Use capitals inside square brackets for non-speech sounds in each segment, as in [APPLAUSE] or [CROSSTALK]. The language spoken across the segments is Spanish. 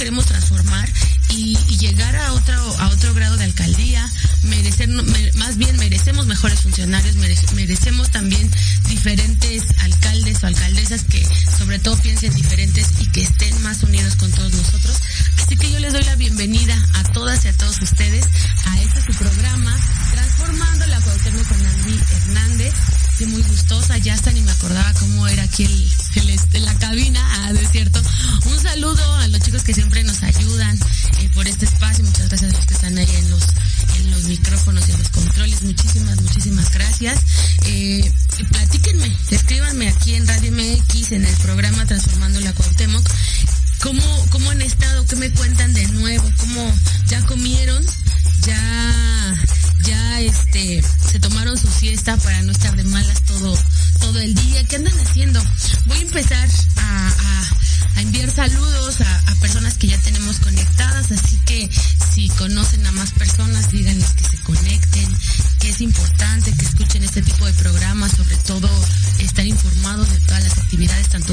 queremos transformar y, llegar a otro, a otro grado de alcaldía, merecer, más bien merecemos mejores funcionarios, merecemos también diferentes alcaldes o alcaldesas que sobre todo piensen diferentes y que estén más unidos con todos nosotros. Así que yo les doy la bienvenida a todas y a todos ustedes a este su programa, Transformando la Cuauhtémoc con Andy Hernández. Estoy muy gustosa, ya hasta ni me acordaba cómo era aquí el por este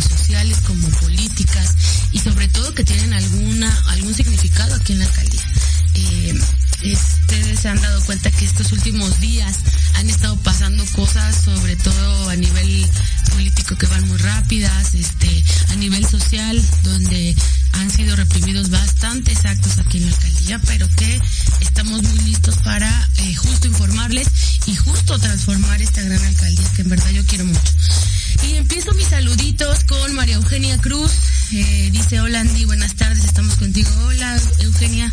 sociales como políticas y sobre todo que tienen alguna algún significado aquí en la alcaldía. Eh, ustedes se han dado cuenta que estos últimos días han estado pasando cosas, sobre todo a nivel político que van muy rápidas, este, a nivel social donde han sido reprimidos bastantes actos aquí en la alcaldía, pero que Este, hola Andy, buenas tardes, estamos contigo. Hola Eugenia,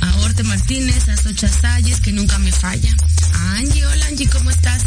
a Orte Martínez, a Socha Salles, que nunca me falla. A Angie, hola Angie, ¿cómo estás?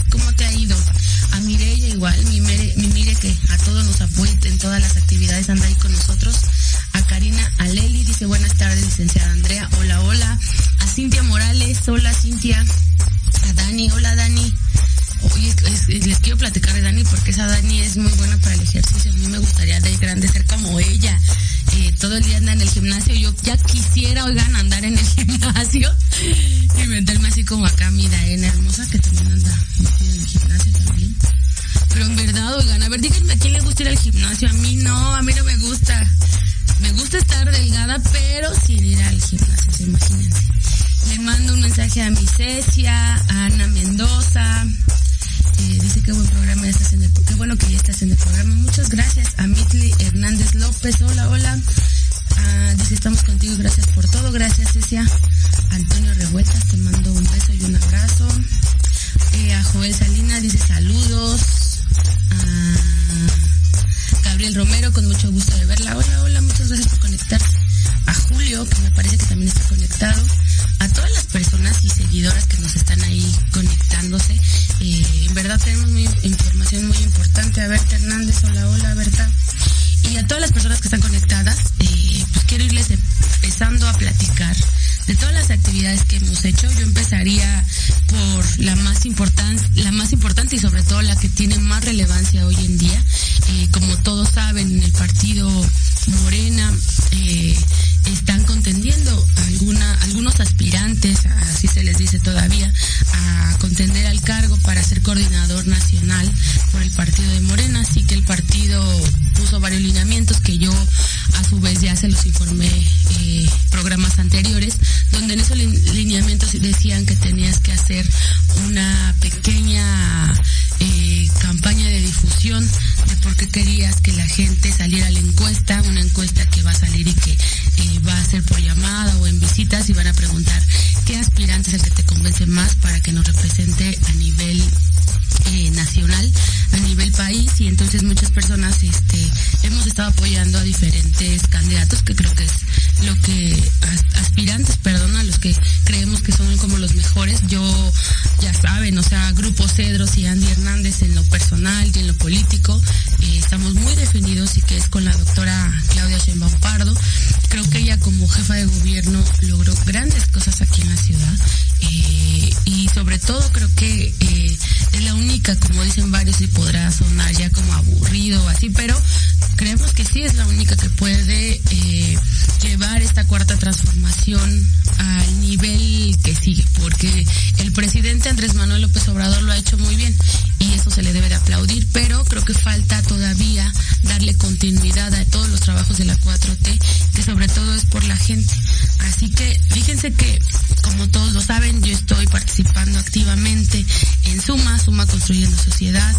logró grandes cosas aquí en la ciudad eh, y sobre todo creo que eh, es la única, como dicen varios, y podrá sonar ya como aburrido o así, pero creemos que sí es la única que puede eh, llevar esta cuarta transformación al nivel que sigue, porque el presidente Andrés Manuel López Obrador lo ha hecho muy bien y eso se le debe de aplaudir, pero creo que falta todavía darle continuidad a todos los trabajos de la 4T, que sobre todo es por la gente. Así que fíjense que, como todos lo saben, yo estoy participando activamente en Suma, Suma Construyendo Sociedad,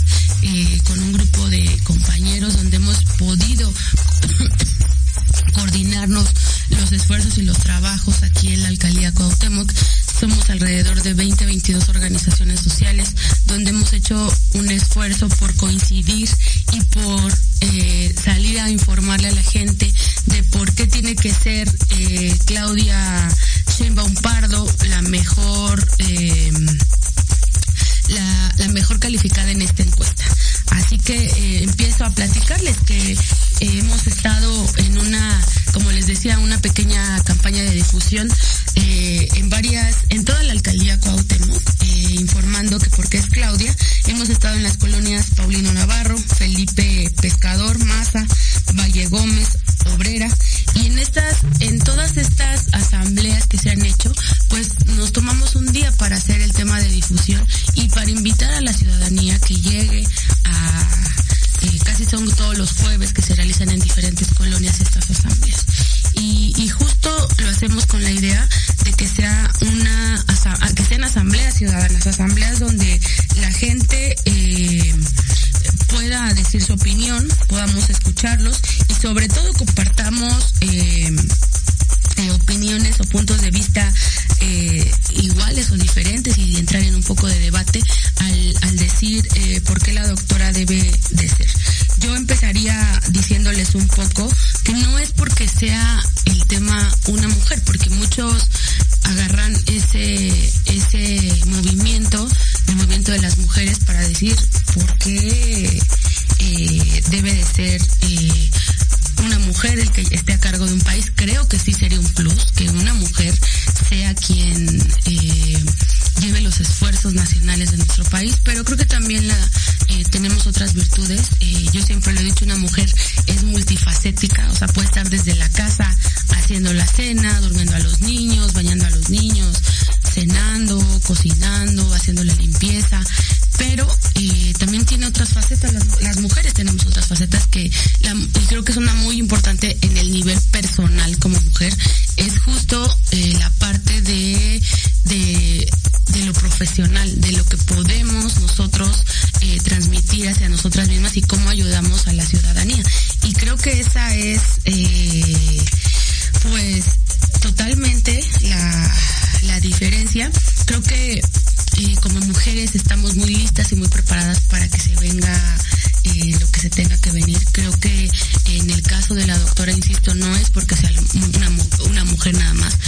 insisto, no es porque sea una, una mujer nada más,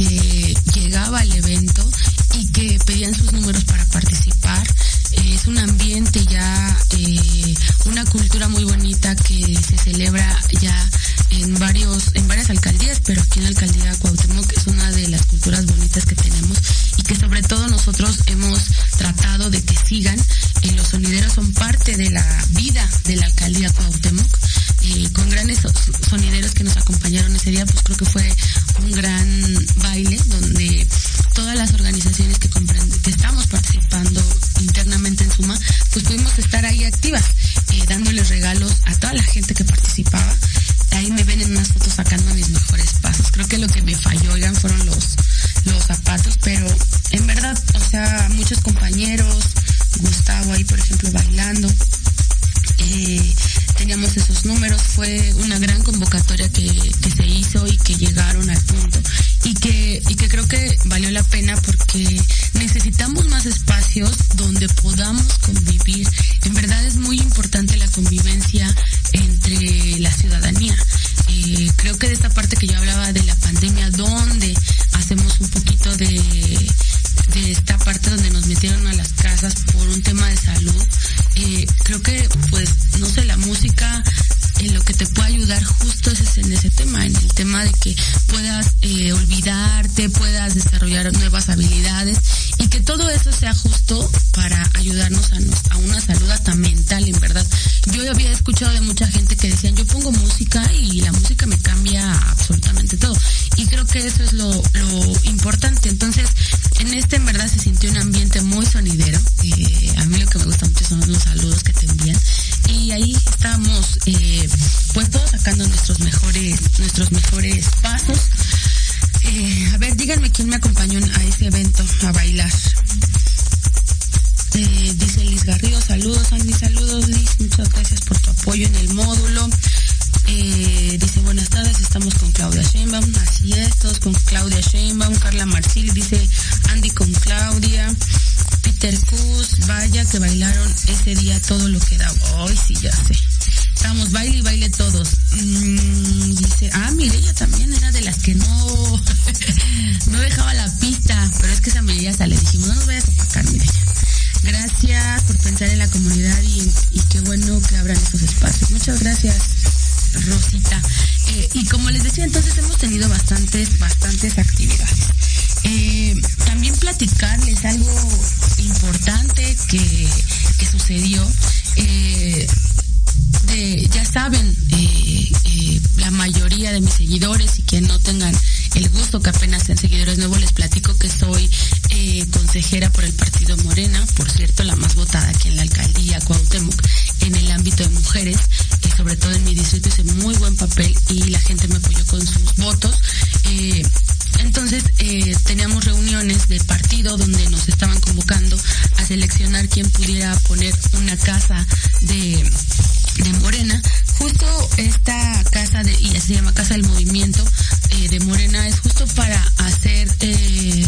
que llegaba al evento y que pedían sus números para participar. Eh, es un ambiente ya, eh, una cultura muy bonita que se celebra de, de Morena, justo esta casa de, y se llama Casa del Movimiento eh, de Morena, es justo para hacer eh,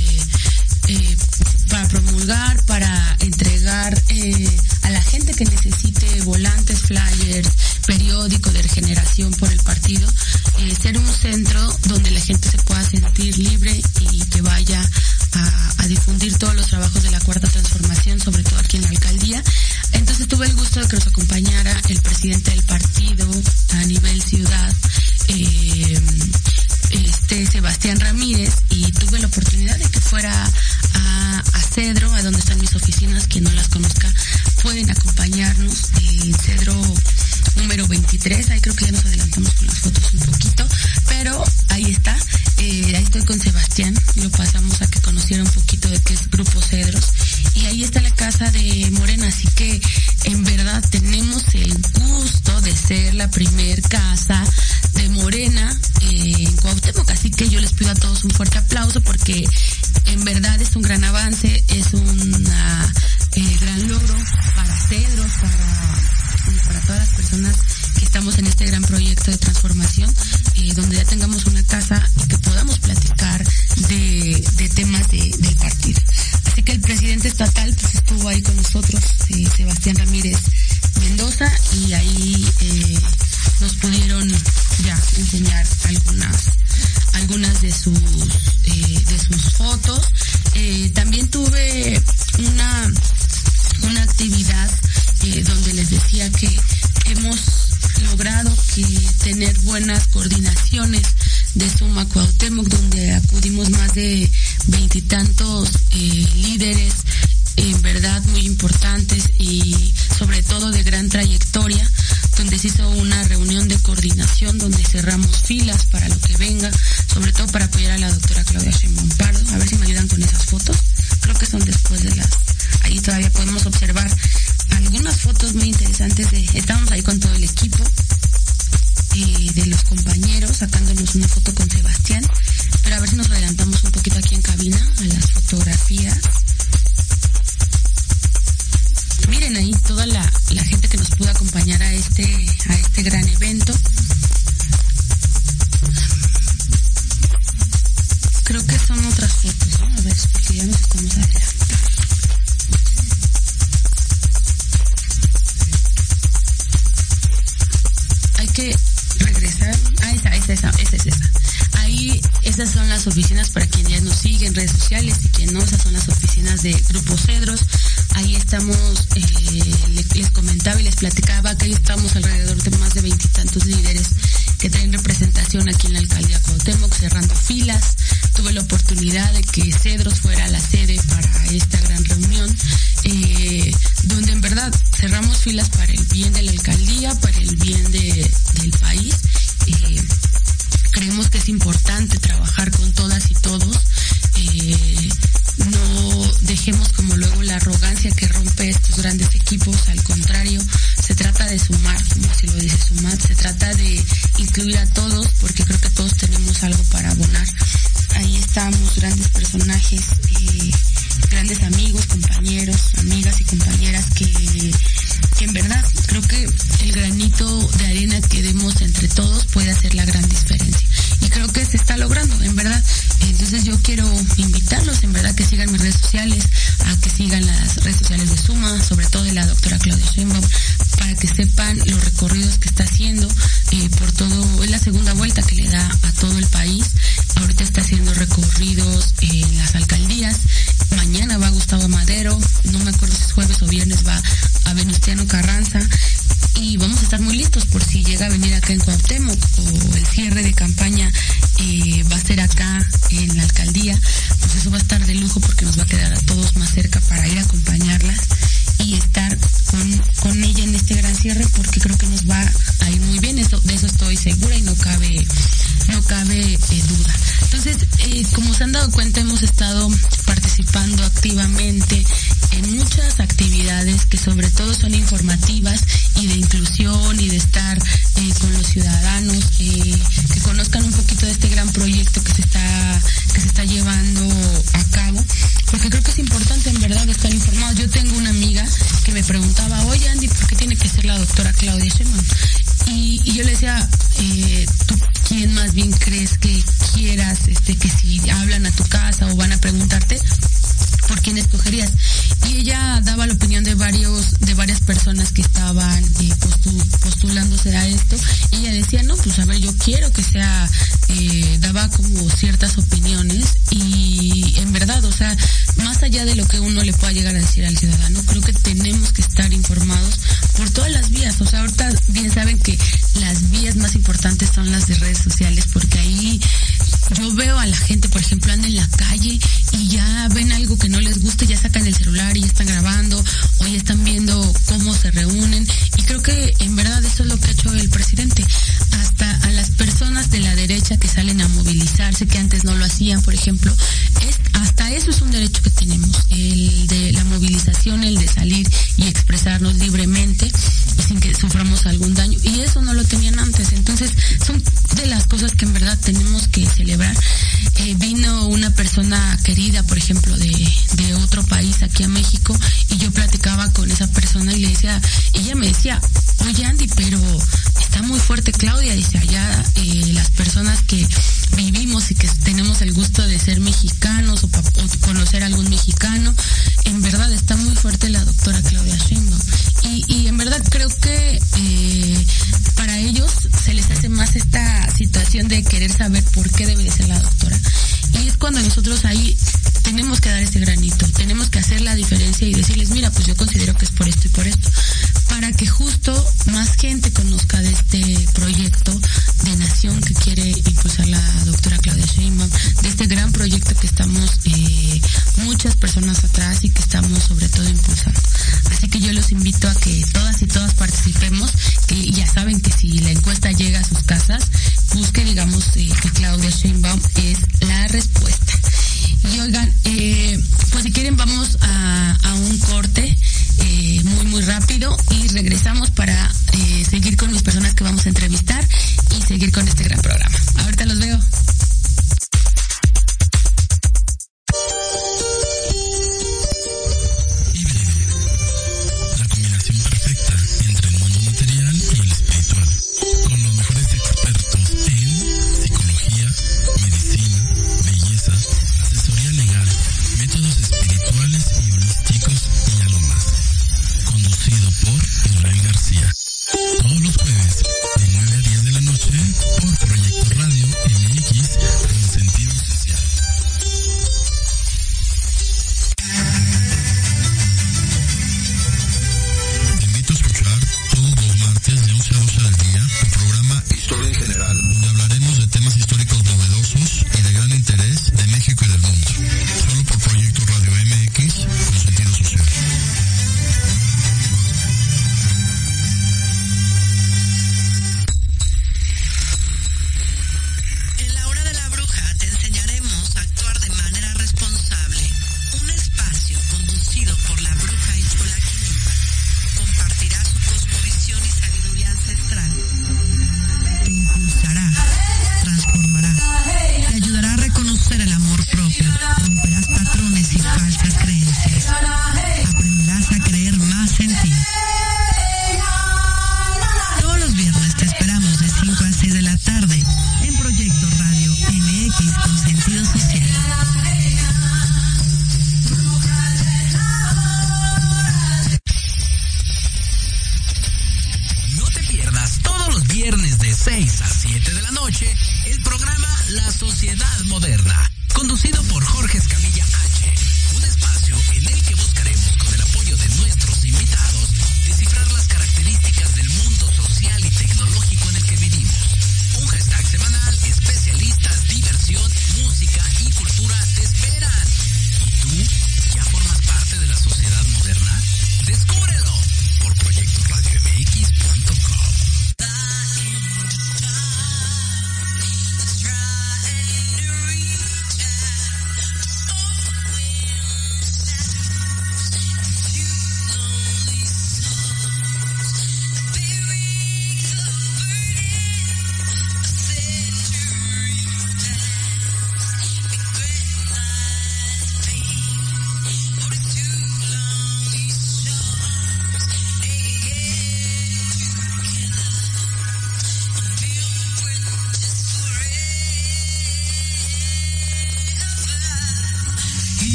que estamos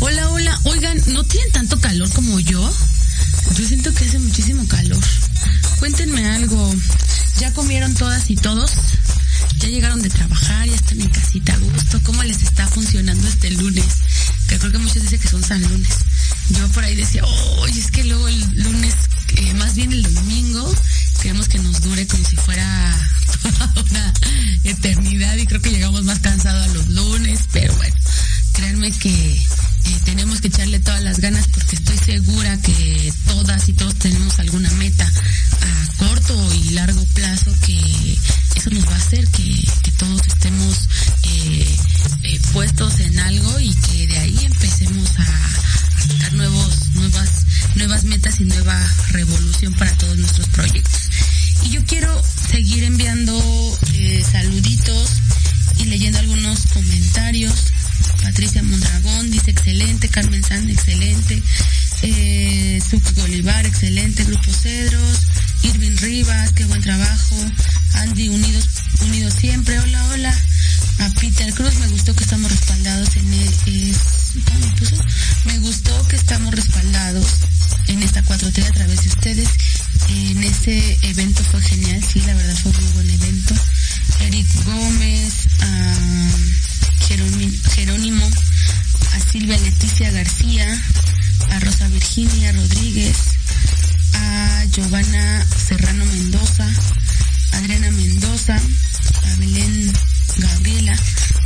Hola, hola. Oigan, ¿no tienen tanto calor como yo? Yo siento que hace muchísimo calor. Cuéntenme algo. ¿Ya comieron todas y todos? ¿Ya llegaron de trabajar? ¿Ya están en casita a gusto? ¿Cómo les está funcionando este lunes? Que creo que muchos dicen que son San Lunes. Yo por ahí decía, oye, es que luego el lunes, eh, más bien el domingo, queremos que nos dure como si fuera [LAUGHS] toda una eternidad y creo que llegamos más cansados a los lunes, pero bueno créanme que eh, tenemos que echarle todas las ganas porque estoy segura que todas y todos tenemos alguna meta a corto y largo plazo que eso nos va a hacer que, todos estemos eh, eh, puestos en algo y que de ahí empecemos a, a nuevos, nuevas, nuevas metas y nueva revolución para todos nuestros proyectos. Y yo quiero seguir enviando saluditos y leyendo algunos comentarios. Patricia Mondragón dice excelente, Carmen San, excelente, eh, Bolívar, excelente, Grupo Cedros, Irving Rivas, qué buen trabajo, Andy Unidos, Unidos siempre, hola, hola, a Peter Cruz, me gustó que estamos respaldados en el, me gustó que estamos respaldados en esta 4T a través de ustedes en ese evento fue genial, sí, la verdad fue un muy buen evento. Eric Gómez, a Jerónimo, a Silvia Leticia García, a Rosa Virginia Rodríguez, a Giovanna Serrano Mendoza, Adriana Mendoza, a Belén Gabriela.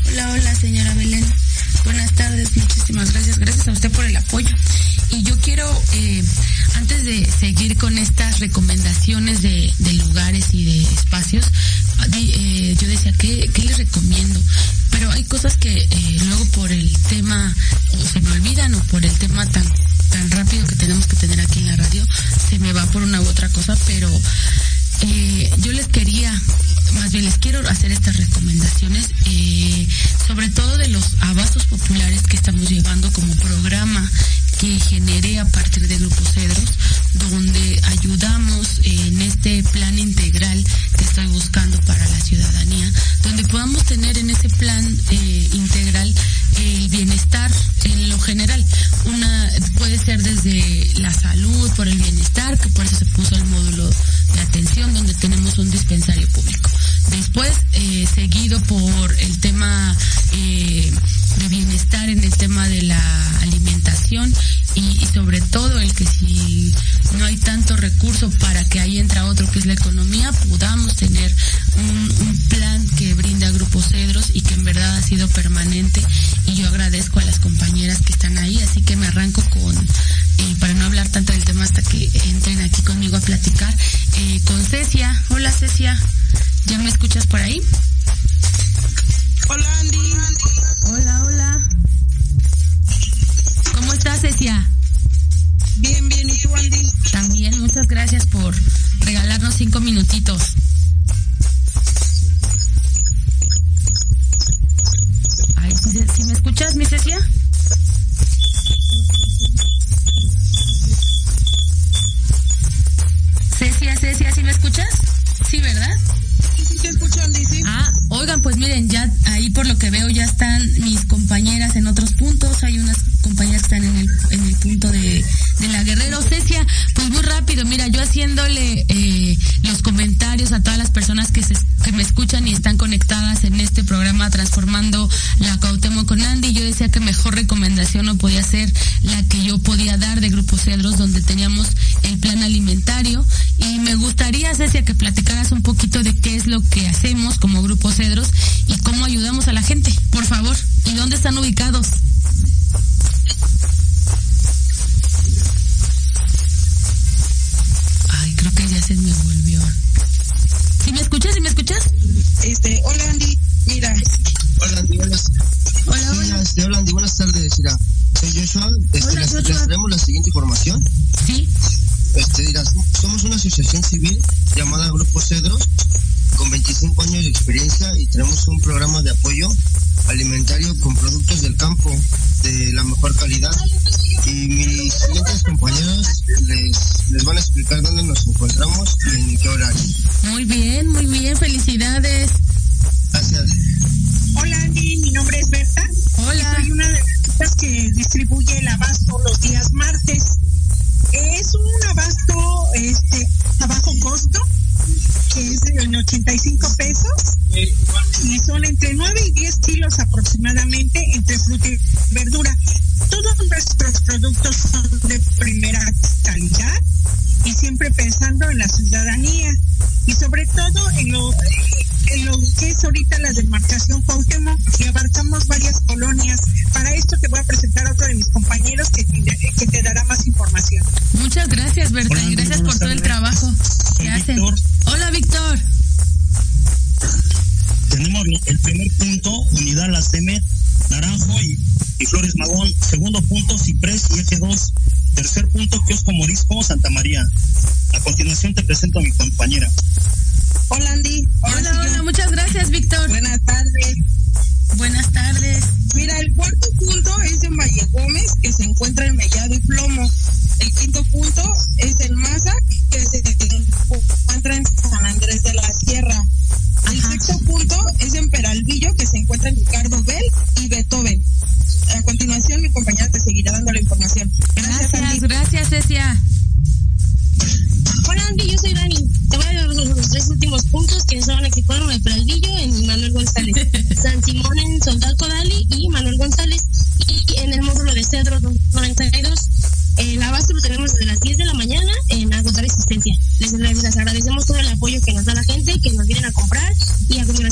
Hola, hola, señora Belén. Buenas tardes, muchísimas gracias. Gracias a usted por el apoyo. Y yo quiero, eh, antes de seguir con estas recomendaciones de, lugares y de espacios, eh, yo decía, ¿qué, ¿qué, les recomiendo? Pero hay cosas que eh, luego por el tema se me olvidan o por el tema tan, tan rápido que tenemos que tener aquí en la radio, se me va por una u otra cosa, pero yo les quería más bien les quiero hacer estas recomendaciones, eh, sobre todo de los abastos populares que estamos llevando como programa que generé a partir de Grupo Cedros, donde ayudamos en este plan integral que estoy buscando para la ciudadanía, donde podamos tener en ese plan eh, integral el bienestar en lo general. Una puede ser desde la salud, por el bienestar, que por eso se puso el módulo de atención donde tenemos un dispensario público. Después, eh, seguido por el tema eh, de bienestar en el tema de la alimentación y, sobre todo el que si no hay tanto recurso para que ahí entra otro que es la economía, podamos tener un, plan que brinda Grupo Cedros y que en verdad ha sido permanente y yo agradezco a las compañeras que están ahí, así que me arranco con, eh, para no hablar tanto del tema hasta que entren aquí conmigo a platicar, con Cecia. Hola Cecia. ¿Ya me escuchas por ahí? Hola Andy. Hola, hola. ¿Cómo estás, Cecia? Bien, bien. ¿Y tú, Andy? También, muchas gracias por regalarnos cinco minutitos. Veo ya sentence and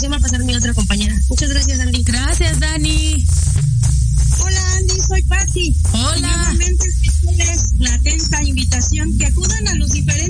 información va a pasar mi otra compañera. Muchas gracias, Andy. Gracias, Dani. Hola, Andy, soy Patti. Hola. Nuevamente, la atenta invitación que acudan a los diferentes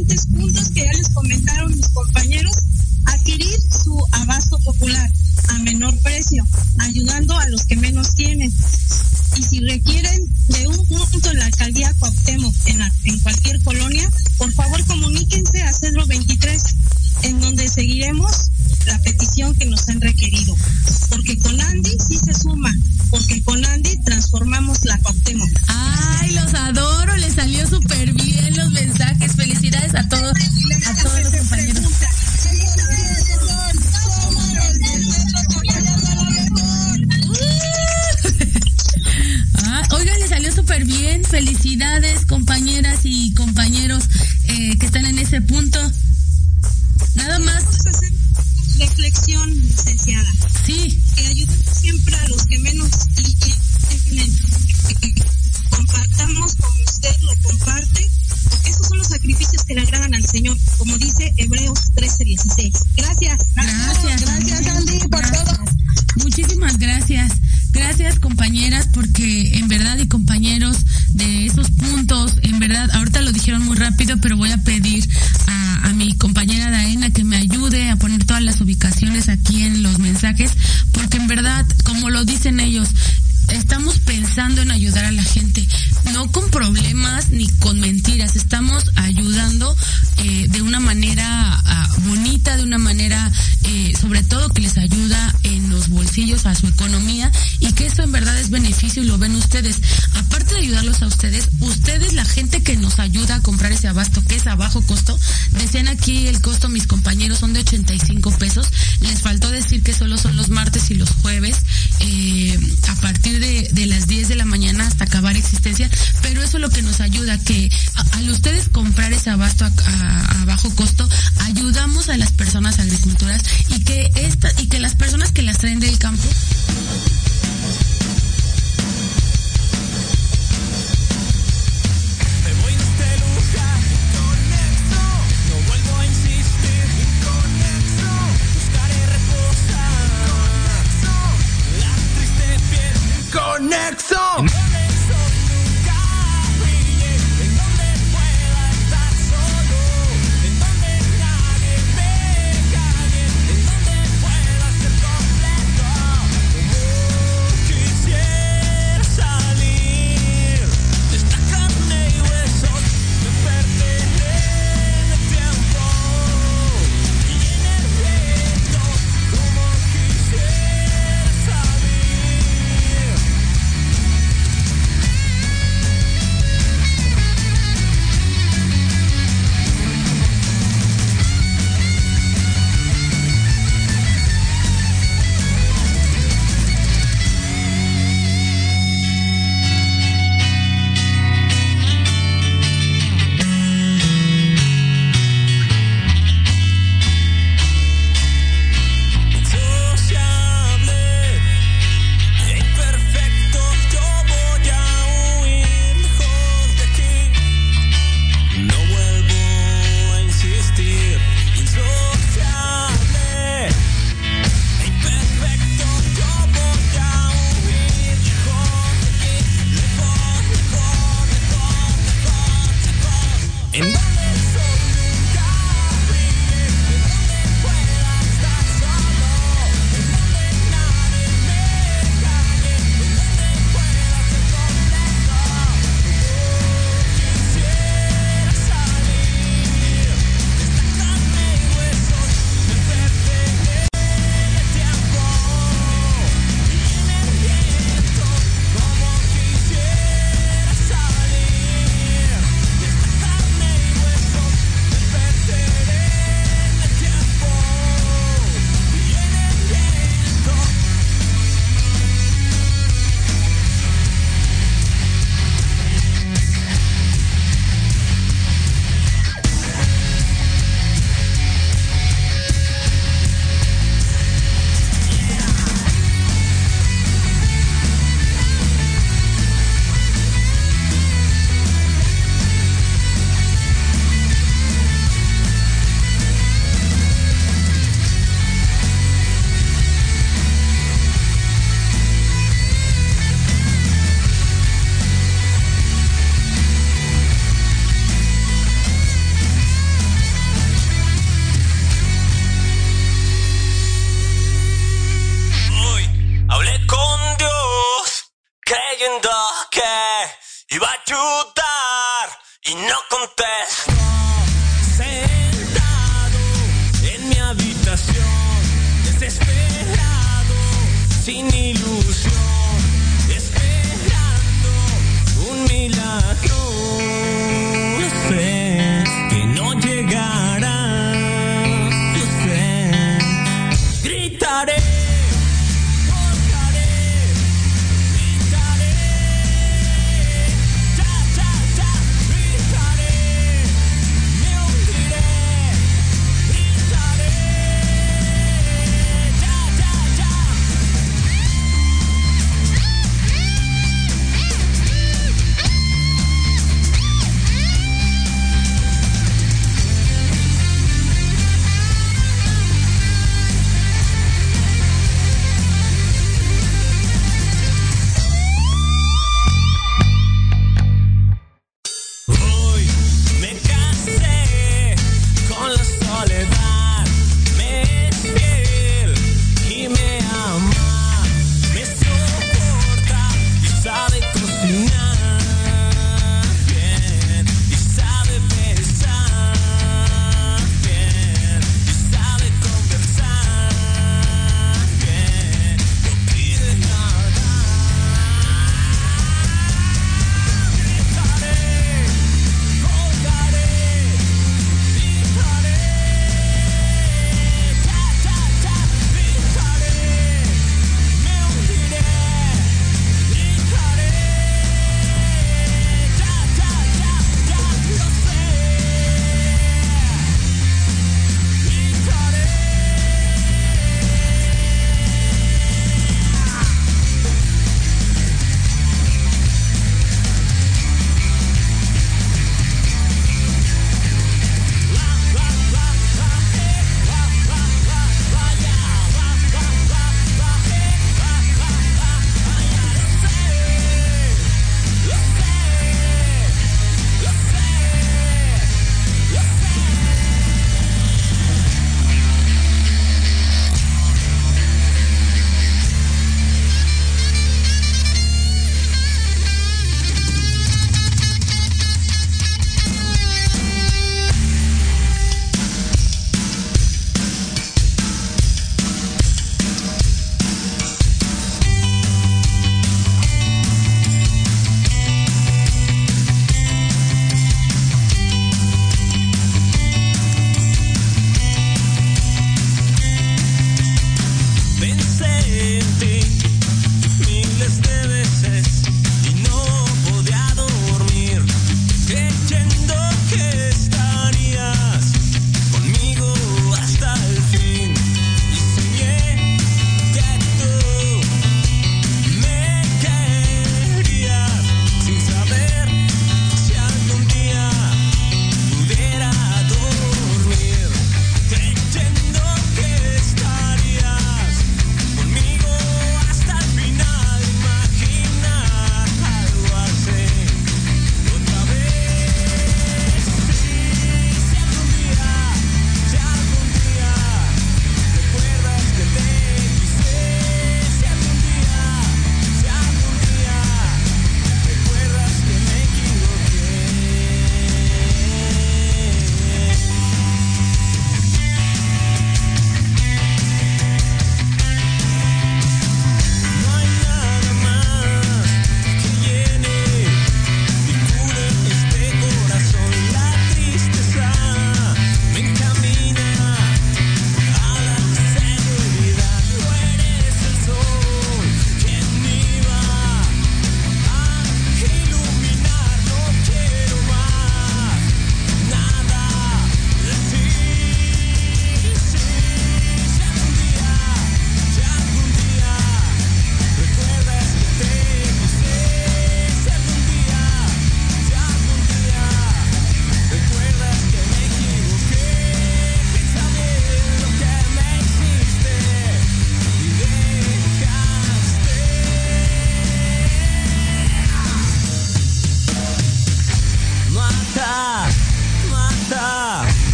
time.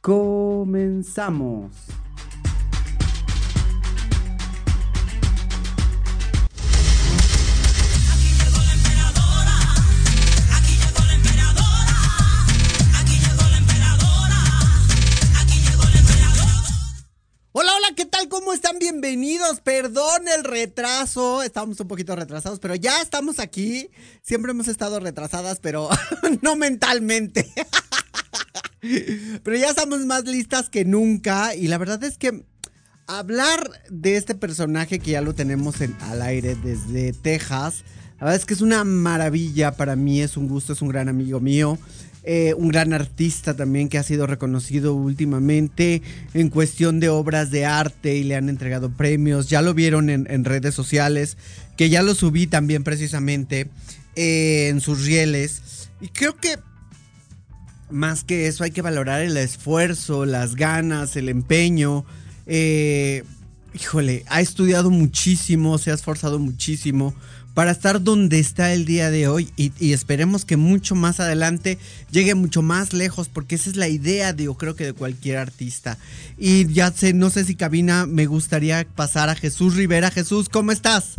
Comenzamos. Hola, hola, ¿qué tal? ¿Cómo están? Bienvenidos. Perdón el retraso. Estábamos un poquito retrasados, pero ya estamos aquí. Siempre hemos estado retrasadas, pero [LAUGHS] no mentalmente. [LAUGHS] pero ya estamos más listas que nunca. Y la verdad es que hablar de este personaje que ya lo tenemos en, al aire desde Texas, la verdad es que es una maravilla para mí. Es un gusto, es un gran amigo mío. Eh, un gran artista también que ha sido reconocido últimamente en cuestión de obras de arte y le han entregado premios. Ya lo vieron en, redes sociales, que ya lo subí también precisamente eh, en sus rieles. Y creo que más que eso hay que valorar el esfuerzo, las ganas, el empeño. Eh, híjole, ha estudiado muchísimo, se ha esforzado muchísimo para estar donde está el día de hoy y, esperemos que mucho más adelante llegue mucho más lejos porque esa es la idea de yo creo que de cualquier artista. Y ya sé no sé si cabina me gustaría pasar a Jesús Rivera. Jesús cómo estás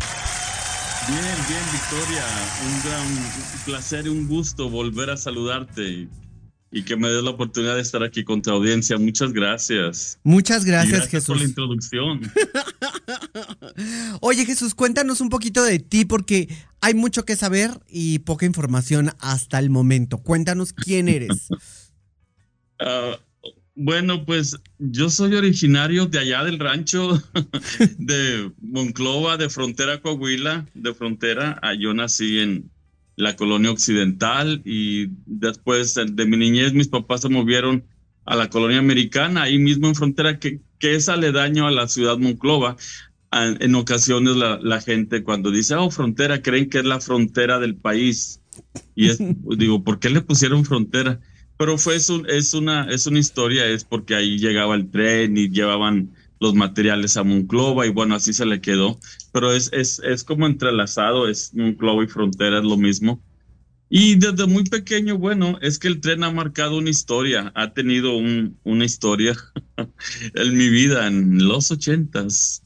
bien bien Victoria. Un gran placer y un gusto volver a saludarte y que me des la oportunidad de estar aquí con tu audiencia. Muchas gracias. Muchas gracias, gracias Jesús. por la introducción. [LAUGHS] Oye, Jesús, cuéntanos un poquito de ti porque hay mucho que saber y poca información hasta el momento. Cuéntanos quién eres. uh, [LAUGHS] bueno, pues yo soy originario de allá del rancho [LAUGHS] de Monclova, de Frontera Coahuila, de Frontera. Yo nací en, la colonia occidental y después de mi niñez mis papás se movieron a la colonia americana, ahí mismo en frontera, que, que es aledaño a la ciudad Monclova. En ocasiones la, la, gente cuando dice, oh, frontera, creen que es la frontera del país. Y es, [LAUGHS] digo, ¿por qué le pusieron frontera? Pero fue, es, un, es, una, es una historia, es porque ahí llegaba el tren y llevaban los materiales a Monclova y bueno, así se le quedó. Pero es, es, es como entrelazado, es Monclova y Frontera, es lo mismo. Y desde muy pequeño, bueno, es que el tren ha marcado una historia, ha tenido un, una historia [LAUGHS] en mi vida, en los ochentas.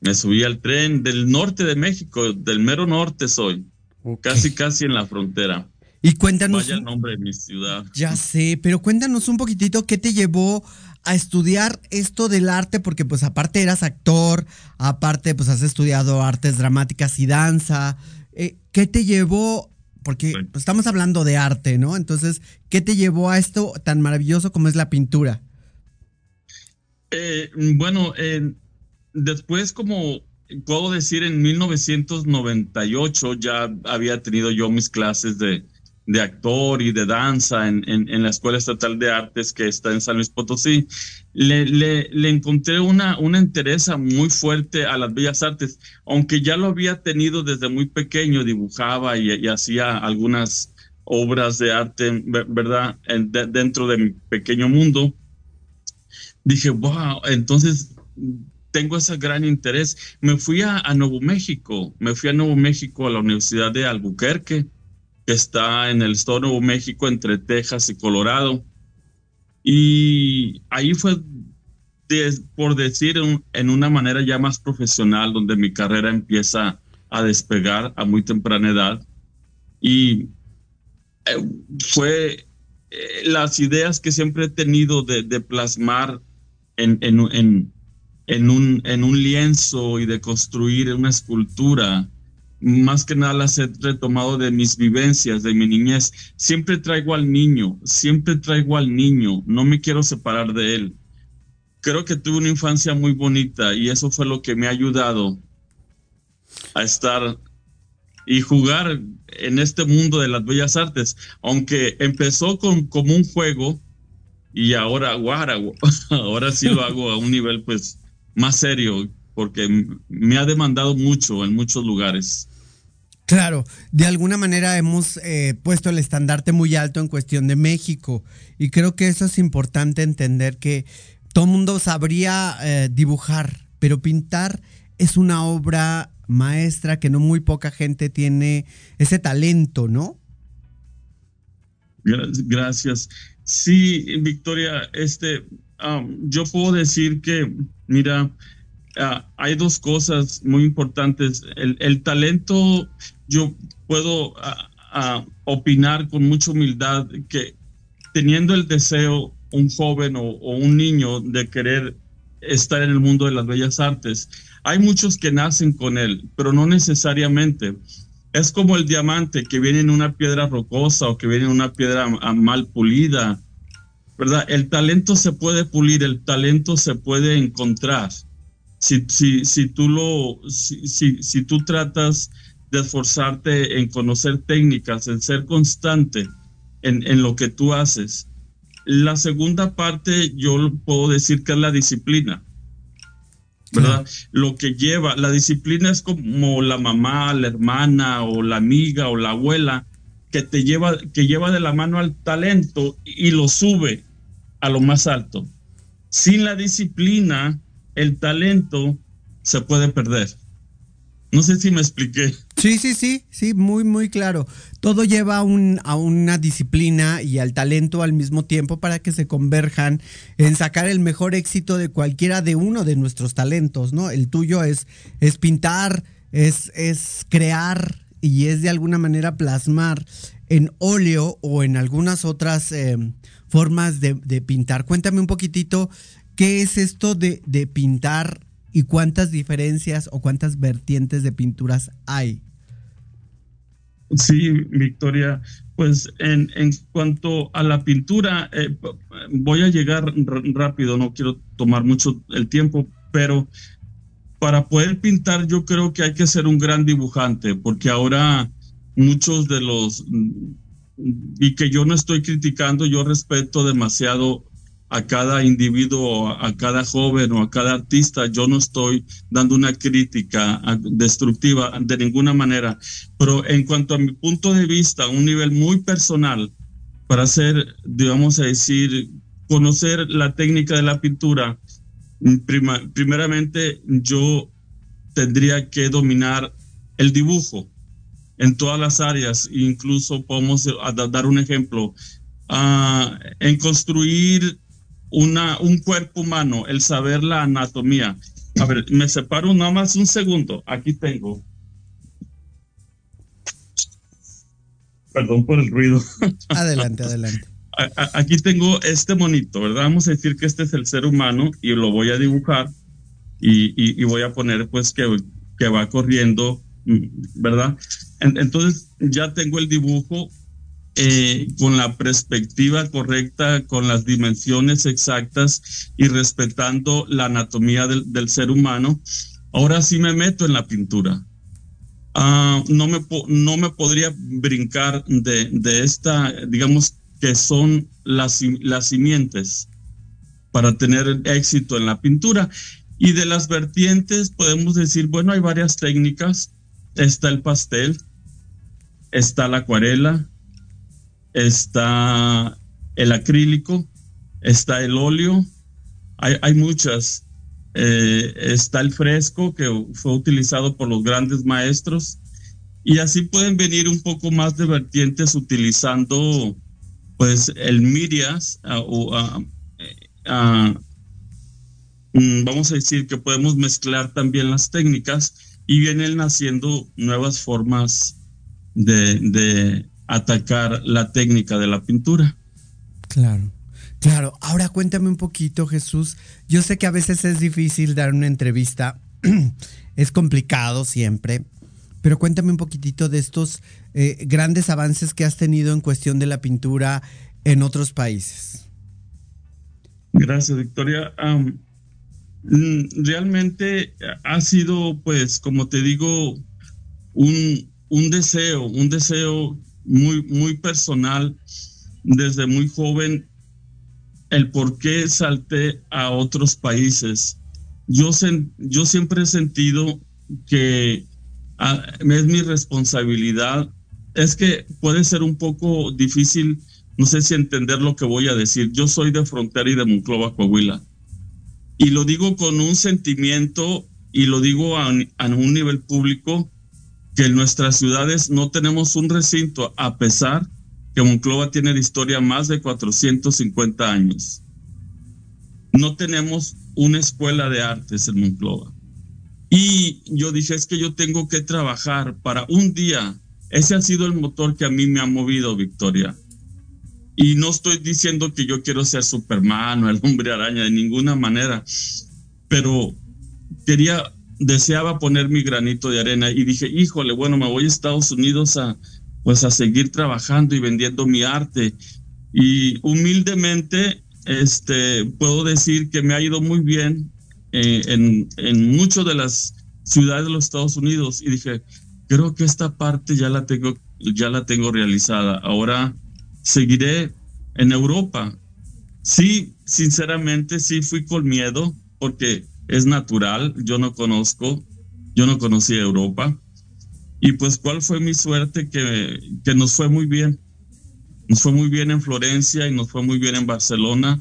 Me subí al tren del norte de México, del mero norte soy, okay. casi, casi en la frontera. Y cuéntanos. Vaya el nombre de mi ciudad. Ya sé, pero cuéntanos un poquitito qué te llevó a estudiar esto del arte, porque pues aparte eras actor, aparte pues has estudiado artes dramáticas y danza. Eh, ¿Qué te llevó? Porque pues, estamos hablando de arte, ¿no? Entonces, ¿qué te llevó a esto tan maravilloso como es la pintura? Eh, bueno, eh, después como puedo decir, en 1998 ya había tenido yo mis clases de, de actor y de danza en, en, en, la Escuela Estatal de Artes que está en San Luis Potosí, le, le, le encontré una, una interés muy fuerte a las bellas artes, aunque ya lo había tenido desde muy pequeño, dibujaba y, y hacía algunas obras de arte, ¿verdad? En, de, dentro de mi pequeño mundo. Dije, wow, entonces tengo ese gran interés. Me fui a, a Nuevo México, me fui a Nuevo México a la Universidad de Albuquerque que está en el estado de Nuevo México entre Texas y Colorado. Y ahí fue, por decir, en, una manera ya más profesional, donde mi carrera empieza a despegar a muy temprana edad. Y eh, fue eh, las ideas que siempre he tenido de, plasmar en un lienzo y de construir una escultura más que nada las he retomado de mis vivencias, de mi niñez. Siempre traigo al niño, siempre traigo al niño, no me quiero separar de él. Creo que tuve una infancia muy bonita y eso fue lo que me ha ayudado a estar y jugar en este mundo de las bellas artes. Aunque empezó con, como un juego, y ahora, guara, [LAUGHS] ahora sí lo hago a un nivel pues más serio, porque me ha demandado mucho en muchos lugares. Claro, de alguna manera hemos eh, puesto el estandarte muy alto en cuestión de México y creo que eso es importante entender que todo mundo sabría eh, dibujar, pero pintar es una obra maestra que no muy poca gente tiene ese talento, ¿no? Gra- Gracias. Sí, Victoria, este, am, yo puedo decir que, mira, ah, hay dos cosas muy importantes. El talento, yo puedo ah, ah, opinar con mucha humildad que teniendo el deseo, un joven o, o un niño de querer estar en el mundo de las bellas artes, hay muchos que nacen con él, pero no necesariamente. Es como el diamante que viene en una piedra rocosa o que viene en una piedra mal pulida, ¿verdad? El talento se puede pulir, el talento se puede encontrar. Si, si, si tú lo, si, si, si tú tratas de esforzarte en conocer técnicas, en ser constante en, en lo que tú haces. La segunda parte, yo puedo decir que es la disciplina. ¿verdad? Lo que lleva, la disciplina es como la mamá, la hermana o la amiga o la abuela que te lleva, que lleva de la mano al talento y lo sube a lo más alto. Sin la disciplina, el talento se puede perder. No sé si me expliqué. Sí, sí, sí, sí, muy, muy claro. Todo lleva a, un, a una disciplina y al talento al mismo tiempo para que se converjan en sacar el mejor éxito de cualquiera de uno de nuestros talentos, ¿no? El tuyo es, pintar, es, es crear y es de alguna manera plasmar en óleo o en algunas otras eh, formas de, de, pintar. Cuéntame un poquitito qué es esto de, de pintar y cuántas diferencias o cuántas vertientes de pinturas hay. Sí, Victoria, pues en, en cuanto a la pintura, eh, voy a llegar rápido, no quiero tomar mucho el tiempo, pero para poder pintar yo creo que hay que ser un gran dibujante, porque ahora muchos de los, y que yo no estoy criticando, yo respeto demasiado a cada individuo, a cada joven o a cada artista. Yo no estoy dando una crítica destructiva de ninguna manera, pero en cuanto a mi punto de vista, un nivel muy personal, para hacer, digamos a decir, conocer la técnica de la pintura, prima, primeramente yo tendría que dominar el dibujo en todas las áreas, incluso podemos dar un ejemplo, uh, en construir una, un cuerpo humano, el saber la anatomía. A ver, me separo nada más un segundo. Aquí tengo. Perdón por el ruido. [LAUGHS] Adelante, adelante. Aquí tengo este monito, ¿verdad? Vamos a decir que este es el ser humano y lo voy a dibujar y, y, y voy a poner pues que, que va corriendo, ¿verdad? Entonces ya tengo el dibujo eh, con la perspectiva correcta, con las dimensiones exactas y respetando la anatomía del, del ser humano, ahora sí me meto en la pintura. Uh, no, me no me podría brincar de, de, esta, digamos que son las, las simientes para tener éxito en la pintura. Y de las vertientes podemos decir, bueno, hay varias técnicas. Está el pastel, está la acuarela, está el acrílico, está el óleo, hay, hay muchas. Eh, está el fresco que fue utilizado por los grandes maestros y así pueden venir un poco más de vertientes utilizando pues el Mirias uh, uh, vamos a decir que podemos mezclar también las técnicas y vienen naciendo nuevas formas de, de atacar la técnica de la pintura. Claro. Claro, ahora cuéntame un poquito, Jesús. Yo sé que a veces es difícil dar una entrevista, [CLEARS THROAT] es complicado siempre, pero cuéntame un poquitito de estos eh, grandes avances que has tenido en cuestión de la pintura en otros países. Gracias, Victoria. Um, realmente ha sido, pues, como te digo, un, un deseo, un deseo muy, muy personal desde muy joven el por qué salté a otros países. Yo, sen- yo siempre he sentido que ah, es mi responsabilidad. Es que puede ser un poco difícil, no sé si entender lo que voy a decir. Yo soy de frontera y de Monclova, Coahuila. Y lo digo con un sentimiento y lo digo a un nivel público que en nuestras ciudades no tenemos un recinto, a pesar que Monclova tiene de historia más de 450 años. No tenemos una escuela de artes en Monclova. Y yo dije, es que yo tengo que trabajar para un día. Ese ha sido el motor que a mí me ha movido, Victoria. Y no estoy diciendo que yo quiero ser Superman o el hombre araña de ninguna manera, pero quería, deseaba poner mi granito de arena y dije, híjole, bueno, me voy a Estados Unidos a, pues a seguir trabajando y vendiendo mi arte. Y humildemente, este, puedo decir que me ha ido muy bien eh, en, en muchas de las ciudades de los Estados Unidos. Y dije, creo que esta parte ya la tengo, ya la tengo realizada. Ahora seguiré en Europa. Sí, sinceramente, sí fui con miedo porque es natural. Yo no conozco, yo no conocí Europa. Y pues, ¿cuál fue mi suerte? Que, que nos fue muy bien. Nos fue muy bien en Florencia y nos fue muy bien en Barcelona.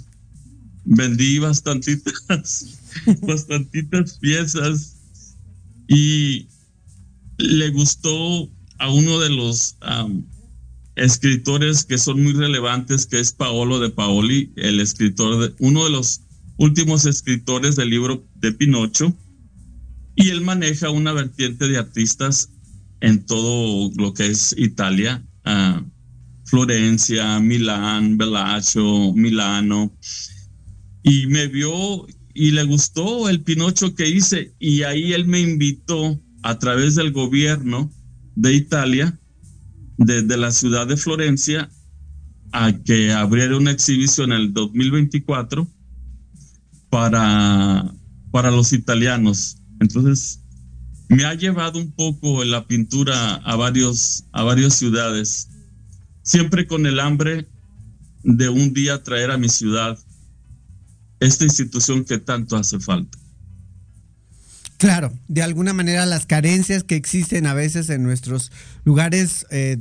Vendí bastantitas, [LAUGHS] bastantitas piezas y le gustó a uno de los escritores que son muy relevantes, que es Paolo de Paoli, el escritor, de, uno de los últimos escritores del libro de Pinocho. Y él maneja una vertiente de artistas en todo lo que es Italia, uh, Florencia, Milán, Bellaccio, Milano. Y me vio y le gustó el Pinocho que hice y ahí él me invitó a través del gobierno de Italia, desde de la ciudad de Florencia, a que abriera una exhibición en el 2024 para, para los italianos. Entonces, me ha llevado un poco la pintura a, varios, a varias ciudades, siempre con el hambre de un día traer a mi ciudad esta institución que tanto hace falta. Claro, de alguna manera las carencias que existen a veces en nuestros lugares eh,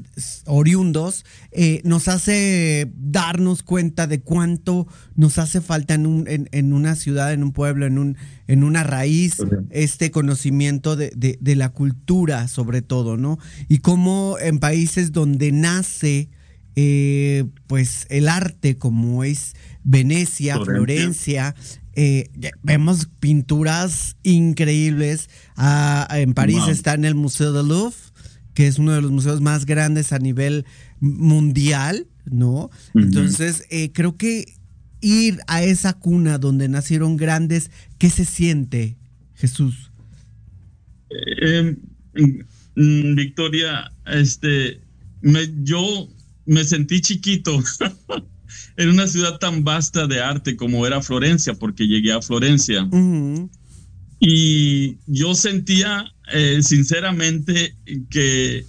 oriundos eh, nos hace darnos cuenta de cuánto nos hace falta en, un, en, en, una ciudad, en un pueblo, en, un, en una raíz, este conocimiento de, de, de, la cultura sobre todo, ¿no? Y cómo en países donde nace eh, pues el arte como es Venecia, Florencia, Florencia eh, vemos pinturas increíbles. Ah, en París wow. está en el Museo del Louvre, que es uno de los museos más grandes a nivel mundial, ¿no? Uh -huh. Entonces, eh, creo que ir a esa cuna donde nacieron grandes, ¿qué se siente, Jesús? Eh, Victoria, este, me, yo me sentí chiquito. [LAUGHS] en una ciudad tan vasta de arte como era Florencia, porque llegué a Florencia. Uh -huh. Y yo sentía, eh, sinceramente, que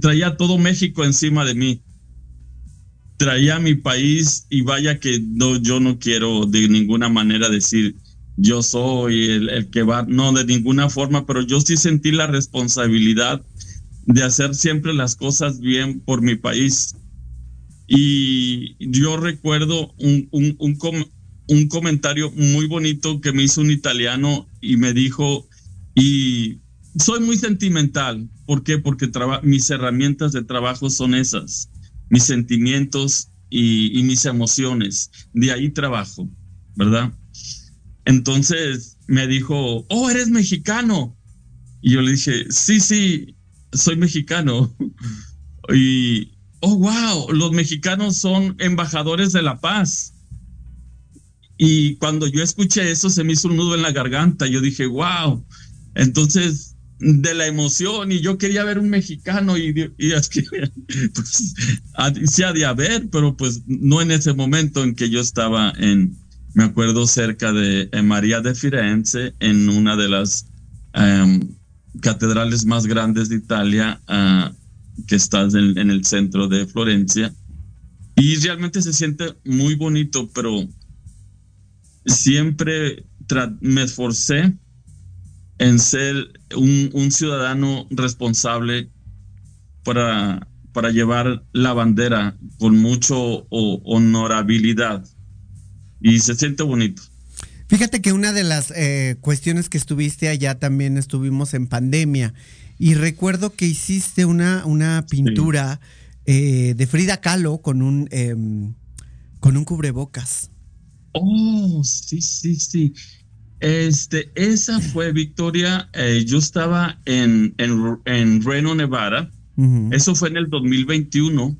traía todo México encima de mí. Traía mi país y vaya que no, yo no quiero de ninguna manera decir yo soy el, el que va, no, de ninguna forma, pero yo sí sentí la responsabilidad de hacer siempre las cosas bien por mi país. Y yo recuerdo un, un, un, com un, comentario muy bonito que me hizo un italiano y me dijo, y soy muy sentimental. ¿Por qué? Porque mis herramientas de trabajo son esas, mis sentimientos y, y mis emociones. De ahí trabajo, ¿verdad? Entonces me dijo, oh, eres mexicano. Y yo le dije, sí, sí, soy mexicano. [LAUGHS] y, oh, wow, los mexicanos son embajadores de la paz. Y cuando yo escuché eso, se me hizo un nudo en la garganta. Yo dije, wow. Entonces, de la emoción, y yo quería ver un mexicano, y, y que, [LAUGHS] pues, sí ha de haber, pero pues no en ese momento en que yo estaba en, me acuerdo, cerca de María de Firenze, en una de las um, catedrales más grandes de Italia. Uh, que estás en, en, el centro de Florencia y realmente se siente muy bonito, pero siempre me esforcé en ser un, un ciudadano responsable para, para llevar la bandera con mucho honorabilidad. Y se siente bonito. Fíjate que una de las eh, cuestiones que estuviste allá también estuvimos en pandemia y recuerdo que hiciste una, una pintura eh, de Frida Kahlo con un, em, con un cubrebocas. Oh, sí, sí, sí. Este, esa fue Victoria. eh, yo estaba en, en, en Reno, Nevada. Eso fue en el 2021.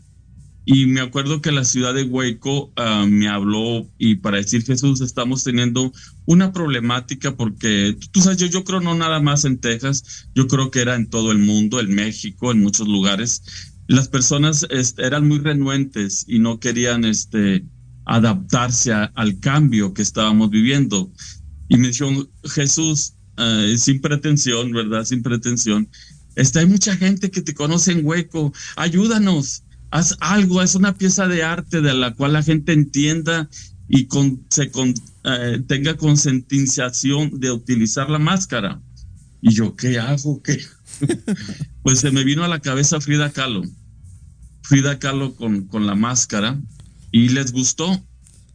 Y me acuerdo que la ciudad de Hueco ah, me habló y para decir Jesús, estamos teniendo una problemática porque tú sabes, yo, yo creo no nada más en Texas, yo creo que era en todo el mundo, en México, en muchos lugares. Las personas este, eran muy renuentes y no querían este, adaptarse a- al cambio que estábamos viviendo. Y me dijeron, Jesús, eh, sin pretensión, ¿verdad? Sin pretensión. Este, hay mucha gente que te conoce en hueco. Ayúdanos, haz algo, es una pieza de arte de la cual la gente entienda y con, se con, eh, tenga concientización de utilizar la máscara. Y yo, ¿qué hago? ¿Qué? [LAUGHS] pues se me vino a la cabeza Frida Kahlo. Frida Kahlo con, con la máscara y les gustó.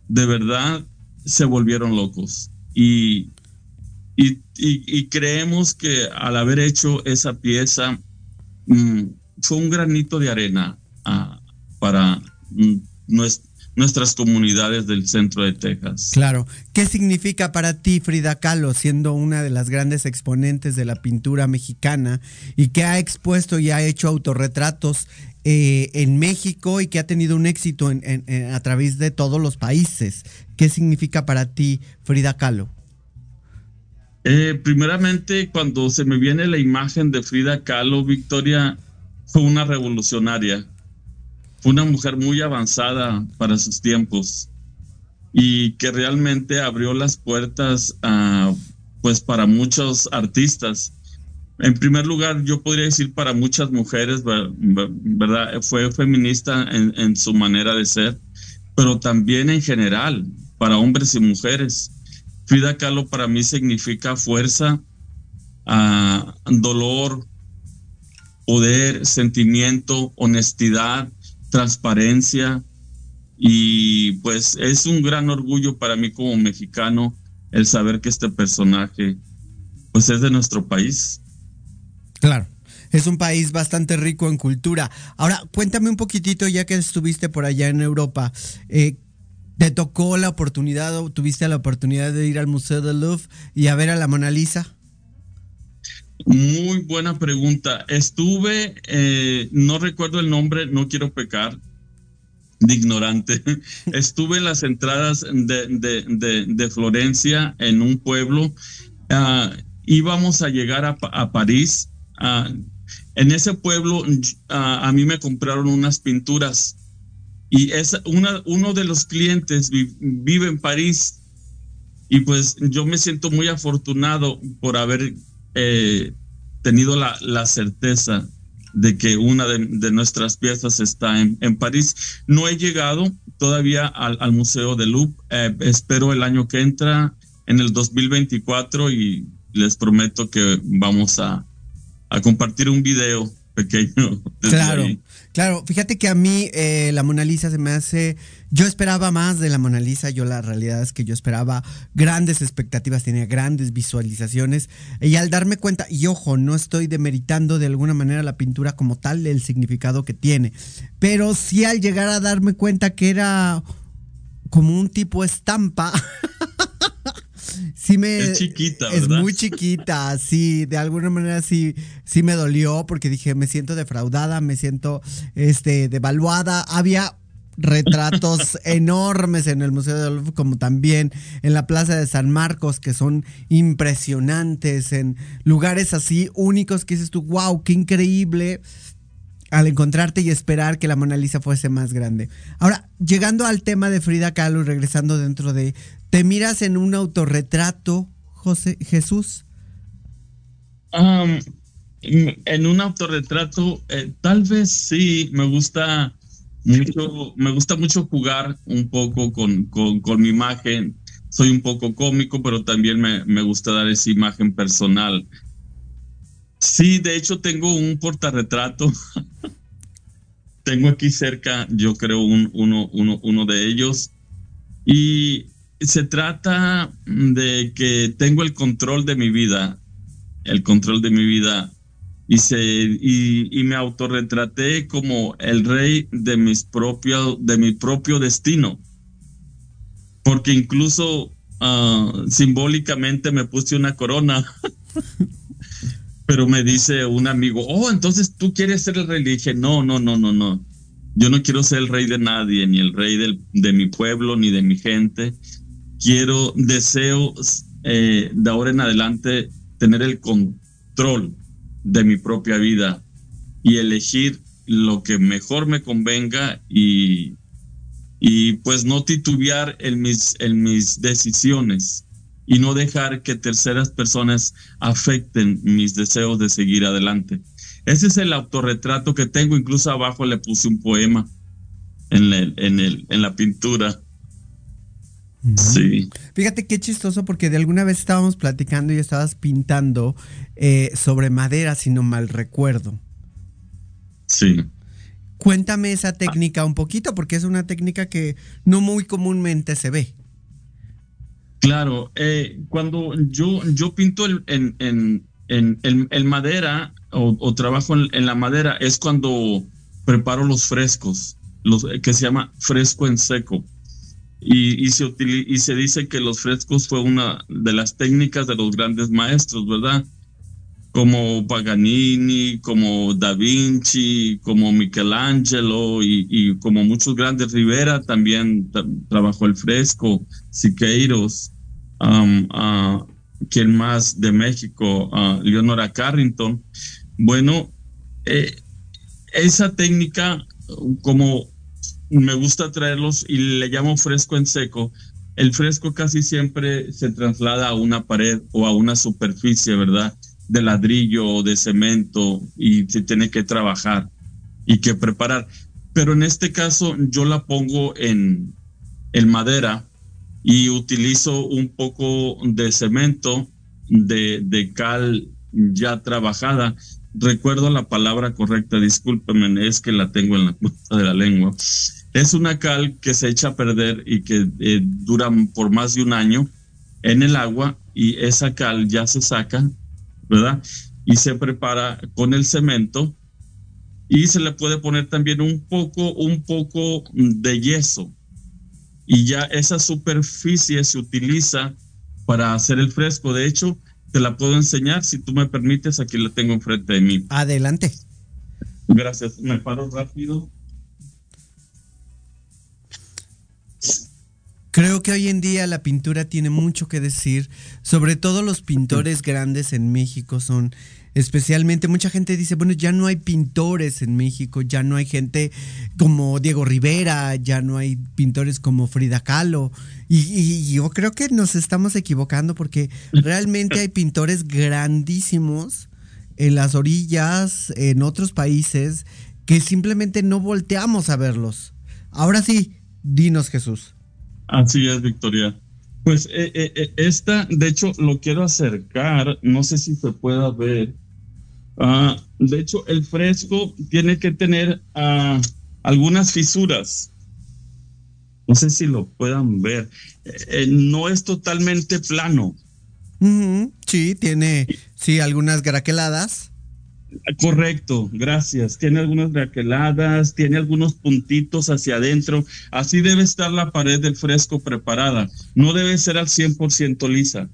De verdad, se volvieron locos. Y, y, y- creemos que al haber hecho esa pieza mm, fue un granito de arena para mm, nues- nuestras comunidades del centro de Texas. Claro. ¿Qué significa para ti Frida Kahlo, siendo una de las grandes exponentes de la pintura mexicana y que ha expuesto y ha hecho autorretratos eh, en México y que ha tenido un éxito en- en- en- a través de todos los países? ¿Qué significa para ti Frida Kahlo? Eh, primeramente, cuando se me viene la imagen de Frida Kahlo, Victoria fue una revolucionaria. Fue una mujer muy avanzada para sus tiempos y que realmente abrió las puertas a, pues para muchos artistas. En primer lugar, yo podría decir para muchas mujeres, ver- ver- ¿verdad? Fue feminista en, en su manera de ser, pero también en general, para hombres y mujeres. Frida Kahlo para mí significa fuerza, ah, dolor, poder, sentimiento, honestidad, transparencia. Y pues es un gran orgullo para mí como mexicano el saber que este personaje pues es de nuestro país. Claro. Es un país bastante rico en cultura. Ahora, cuéntame un poquitito, ya que estuviste por allá en Europa. eh, ¿Te tocó la oportunidad o tuviste la oportunidad de ir al Museo del Louvre y a ver a la Mona Lisa? Muy buena pregunta. Estuve, eh, no recuerdo el nombre, no quiero pecar de ignorante. [LAUGHS] Estuve en las entradas de, de- de- de Florencia, en un pueblo. Ah, íbamos a llegar a, a París. Ah, en ese pueblo ah, a mí me compraron unas pinturas y es una, uno de los clientes vi- vive en París y pues yo me siento muy afortunado por haber eh, tenido la, la certeza de que una de, de nuestras piezas está en, en París. No he llegado todavía al, al Museo de Louvre. Eh, espero el año que entra, en el 2024, y les prometo que vamos a, a compartir un video pequeño. [LAUGHS] Claro, ahí. Claro. Fíjate que a mí eh, la Mona Lisa se me hace. Yo esperaba más de la Mona Lisa. Yo la realidad es que yo esperaba grandes expectativas, tenía grandes visualizaciones. Y al darme cuenta, y ojo, no estoy demeritando de alguna manera la pintura como tal, el significado que tiene. Pero sí al llegar a darme cuenta que era como un tipo estampa. [LAUGHS] sí me Es chiquita, es ¿verdad? muy chiquita sí de alguna manera sí sí me dolió porque dije me siento defraudada me siento este devaluada había retratos [LAUGHS] enormes en el Museo del Louvre como también en la Plaza de San Marcos que son impresionantes en lugares así únicos que dices tú wow qué increíble al encontrarte y esperar que la Mona Lisa fuese más grande. Ahora, llegando al tema de Frida Kahlo y regresando dentro de, ¿te miras en un autorretrato, José Jesús? En un autorretrato, eh, tal vez sí, me gusta mucho, me gusta mucho jugar un poco con, con, con mi imagen. soy un poco cómico, pero también me, me gusta dar esa imagen personal. Sí, de hecho tengo un portarretrato. [LAUGHS] tengo aquí cerca, yo creo, un, uno, uno, uno de ellos. Y se trata de que tengo el control de mi vida, el control de mi vida. Y, se, y, me autorretraté como el rey de, mis propio, de mi propio destino. Porque incluso ah, simbólicamente me puse una corona. [LAUGHS] Pero me dice un amigo, oh, entonces tú quieres ser el rey. Le dije, no, no, no, no, no. Yo no quiero ser el rey de nadie, ni el rey del, de mi pueblo, ni de mi gente. Quiero, deseo eh, de ahora en adelante tener el control de mi propia vida y elegir lo que mejor me convenga y, y pues no titubear en mis, en mis decisiones y no dejar que terceras personas afecten mis deseos de seguir adelante. Ese es el autorretrato que tengo, incluso abajo le puse un poema en, el, en, el, en la pintura. Sí. Fíjate qué chistoso porque de alguna vez estábamos platicando y estabas pintando eh, sobre madera, si no mal recuerdo. Sí. Cuéntame esa técnica un poquito porque es una técnica que no muy comúnmente se ve. Claro, eh, cuando yo, yo pinto el- en, en, en, en- en madera o, o trabajo en, la madera es cuando preparo los frescos, los, que se llama fresco en seco. Y, y, se y se dice que los frescos fue una de las técnicas de los grandes maestros, ¿verdad? Como Paganini, como Da Vinci, como Michelangelo y, y como muchos grandes. Rivera también tra- trabajó el fresco, Siqueiros, um, ¿quién más de México? Ah, Leonora Carrington. Bueno, eh, esa técnica, como me gusta traerlos y le llamo fresco en seco, el fresco casi siempre se traslada a una pared o a una superficie, ¿verdad? De ladrillo o de cemento y se tiene que trabajar y que preparar. Pero en este caso yo la pongo en, en madera y utilizo un poco de cemento, de, de cal ya trabajada. Recuerdo la palabra correcta, discúlpenme, es que la tengo en la punta de la lengua. Es una cal que se echa a perder y que eh, dura por más de un año en el agua y esa cal ya se saca, ¿verdad? Y se prepara con el cemento y se le puede poner también un poco, un poco de yeso y ya esa superficie se utiliza para hacer el fresco. De hecho, te la puedo enseñar si tú me permites. Aquí la tengo enfrente de mí. Adelante. Gracias. Me paro rápido. Creo que hoy en día la pintura tiene mucho que decir, sobre todo los pintores grandes en México son especialmente mucha gente dice, bueno, ya no hay pintores en México, ya no hay gente como Diego Rivera, ya no hay pintores como Frida Kahlo y, yo creo que nos estamos equivocando porque realmente hay pintores grandísimos en las orillas, en otros países que simplemente no volteamos a verlos. Ahora sí, dinos Jesús. Así es, Victoria. Pues eh, eh, eh, esta, de hecho, lo quiero acercar, no sé si se pueda ver. Ah, de hecho, el fresco tiene que tener ah, algunas fisuras. No sé si lo puedan ver. Eh, no es totalmente plano. Sí, tiene, sí, algunas graqueladas. Correcto, gracias. Tiene algunas raqueladas, tiene algunos puntitos hacia adentro. Así debe estar la pared del fresco preparada. No debe ser al 100% lisa.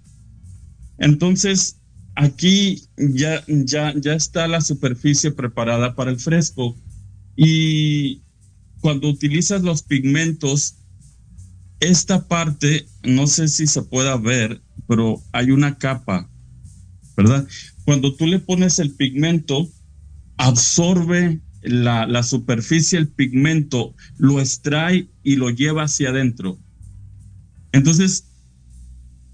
Entonces, aquí ya, ya, ya está la superficie preparada para el fresco. Y cuando utilizas los pigmentos, esta parte, no sé si se pueda ver, pero hay una capa, ¿verdad? Cuando tú le pones el pigmento, absorbe la, la superficie, el pigmento, lo extrae y lo lleva hacia adentro. Entonces,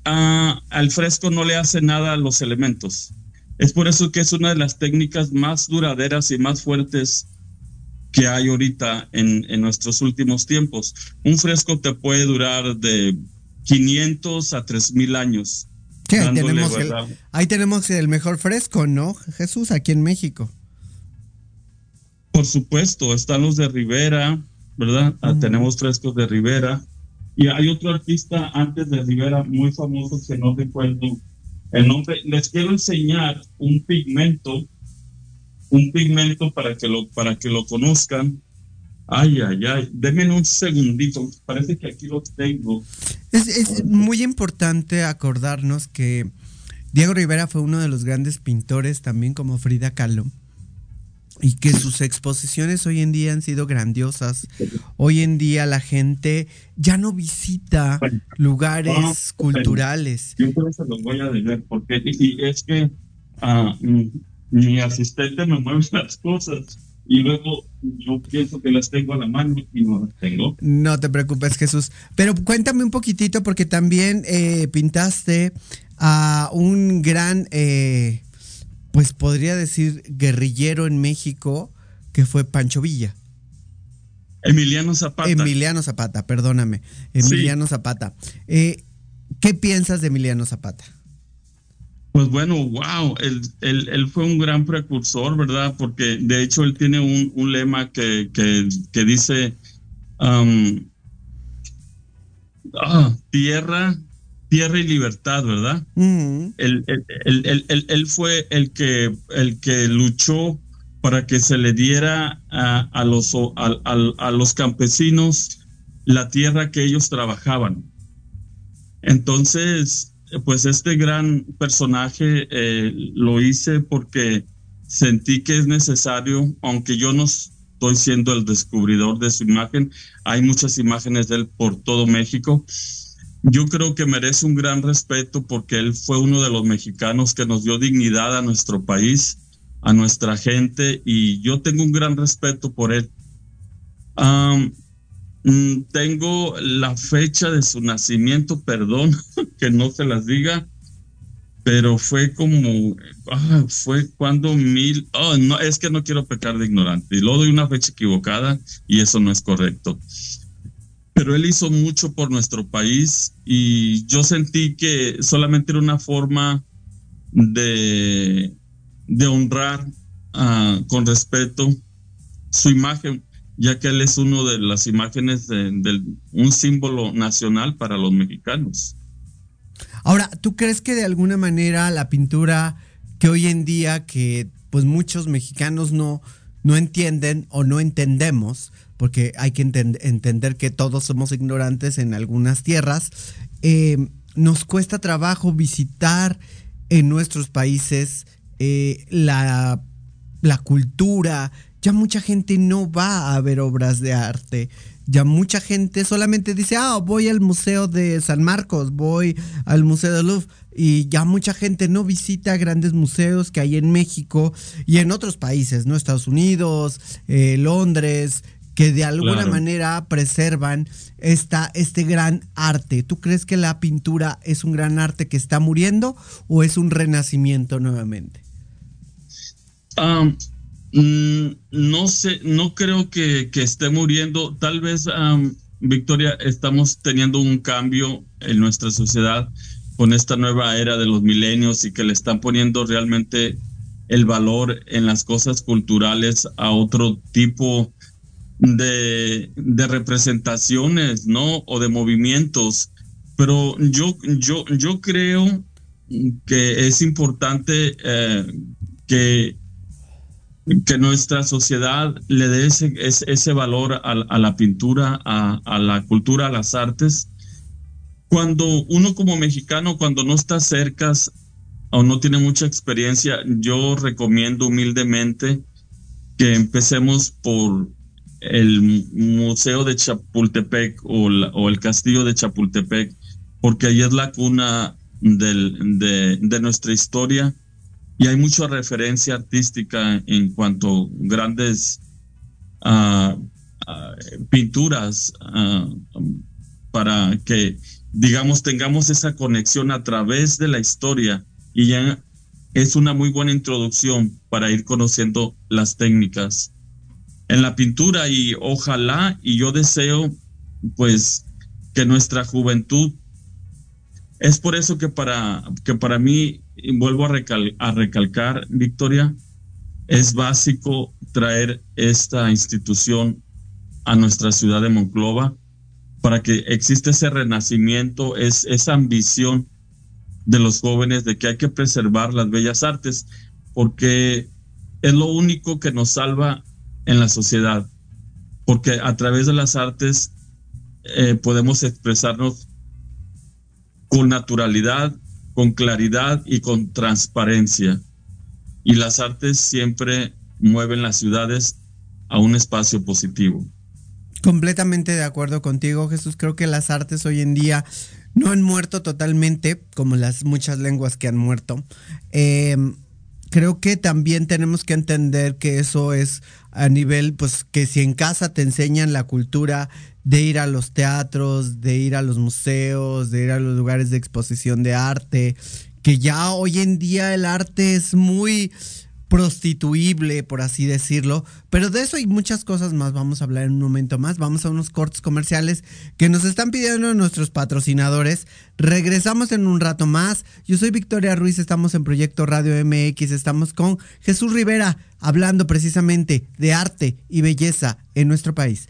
al fresco no le hace nada a los elementos. Es por eso que es una de las técnicas más duraderas y más fuertes que hay ahorita en, en nuestros últimos tiempos. Un fresco te puede durar de 500 a 3000 años. Ahí tenemos el mejor fresco, ¿no? Jesús, aquí en México. Por supuesto, están los de Rivera, ¿verdad? Ah, Tenemos frescos de Rivera. Y hay otro artista antes de Rivera muy famoso que no recuerdo el nombre. Les quiero enseñar un pigmento, un pigmento para que lo, para que lo conozcan. Ay, ay, ay. Denme un segundito. Parece que aquí lo tengo. Es, es muy importante acordarnos que Diego Rivera fue uno de los grandes pintores, también como Frida Kahlo, y que sus exposiciones hoy en día han sido grandiosas. Hoy en día la gente ya no visita lugares culturales. Yo por eso los voy a deber, porque y, y es que ah, mm, mi asistente me mueve [LAUGHS] las cosas y luego yo pienso que las tengo a la mano y no las tengo. No te preocupes, Jesús. Pero cuéntame un poquitito porque también eh, pintaste a un gran, eh, pues podría decir, guerrillero en México, que fue Pancho Villa. Emiliano Zapata. Emiliano Zapata, perdóname. Emiliano Zapata. Eh, ¿Qué piensas de Emiliano Zapata? Pues bueno, wow, él, él, él fue un gran precursor, ¿verdad? Porque de hecho él tiene un, un lema que, que, que dice um, ah, tierra, tierra y libertad, ¿verdad? Ujú. él, él- fue el que, el que luchó para que se le diera a, a los, a- a los campesinos la tierra que ellos trabajaban. Entonces, pues este gran personaje eh, lo hice porque sentí que es necesario, aunque yo no estoy siendo el descubridor de su imagen, hay muchas imágenes de él por todo México. Yo creo que merece un gran respeto porque él fue uno de los mexicanos que nos dio dignidad a nuestro país, a nuestra gente, y yo tengo un gran respeto por él. Mm, tengo la fecha de su nacimiento, perdón [LAUGHS] que no se las diga, pero fue como, ah, fue cuando mil, oh, no, es que no quiero pecar de ignorante, y luego doy una fecha equivocada y eso no es correcto. Pero él hizo mucho por nuestro país y yo sentí que solamente era una forma de, de honrar ah, con respeto su imagen, ya que él es uno de las imágenes de, un símbolo nacional para los mexicanos. Ahora, ¿tú crees que de alguna manera la pintura que hoy en día que pues muchos mexicanos no, no entienden o no entendemos, porque hay que enten- entender que todos somos ignorantes en algunas tierras, eh, nos cuesta trabajo visitar en nuestros países eh, la, la cultura. Ya mucha gente no va a ver obras de arte. Ya mucha gente solamente dice, ah, voy al Museo de San Marcos, voy al Museo de Louvre. Y ya mucha gente no visita grandes museos que hay en México y en otros países, ¿no? Estados Unidos, eh, Londres, que de alguna Claro. manera preservan esta, este gran arte. ¿Tú crees que la pintura es un gran arte que está muriendo o es un renacimiento nuevamente? Am, mm, no sé, no creo que, esté muriendo. Tal vez, Victoria, estamos teniendo un cambio en nuestra sociedad con esta nueva era de los milenios y que le están poniendo realmente el valor en las cosas culturales a otro tipo de, de representaciones, ¿no? O de movimientos. Pero yo, yo, yo creo que es importante eh, que que nuestra sociedad le dé ese, ese, valor a, la pintura, a, la cultura, a las artes. Cuando uno como mexicano, cuando no está cerca o no tiene mucha experiencia, yo recomiendo humildemente que empecemos por el Museo de Chapultepec o, el Castillo de Chapultepec, porque ahí es la cuna de, de nuestra historia y hay mucha referencia artística en cuanto a grandes uh, uh, pinturas uh, para que, digamos, tengamos esa conexión a través de la historia y ya es una muy buena introducción para ir conociendo las técnicas. En la pintura y ojalá y yo deseo pues que nuestra juventud es por eso que para, que para mí, y vuelvo a, recal- a recalcar, Victoria, es básico traer esta institución a nuestra ciudad de Monclova para que exista ese renacimiento, es, esa ambición de los jóvenes de que hay que preservar las bellas artes, porque es lo único que nos salva en la sociedad, porque a través de las artes eh, podemos expresarnos con naturalidad, con claridad y con transparencia. Y las artes siempre mueven las ciudades a un espacio positivo. Completamente de acuerdo contigo, Jesús. Creo que las artes hoy en día no han muerto totalmente, como las muchas lenguas que han muerto. Eh, creo que también tenemos que entender que eso es a nivel, pues que si en casa te enseñan la cultura de ir a los teatros, de ir a los museos, de ir a los lugares de exposición de arte, que ya hoy en día el arte es muy prostituible, por así decirlo. Pero de eso y muchas cosas más vamos a hablar en un momento más. Vamos a unos cortes comerciales que nos están pidiendo nuestros patrocinadores. Regresamos en un rato más. Yo soy Victoria Ruiz, estamos en Proyecto Radio MX, estamos con Jesús Rivera hablando precisamente de arte y belleza en nuestro país.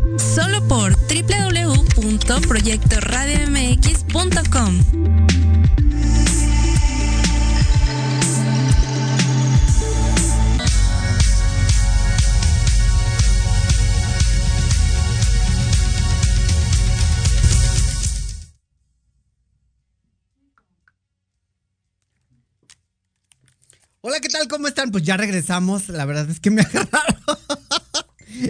Solo por www.proyectoradiomx.com. Hola, ¿qué tal? ¿Cómo están? Pues ya regresamos. La verdad es que me [LAUGHS] agarraron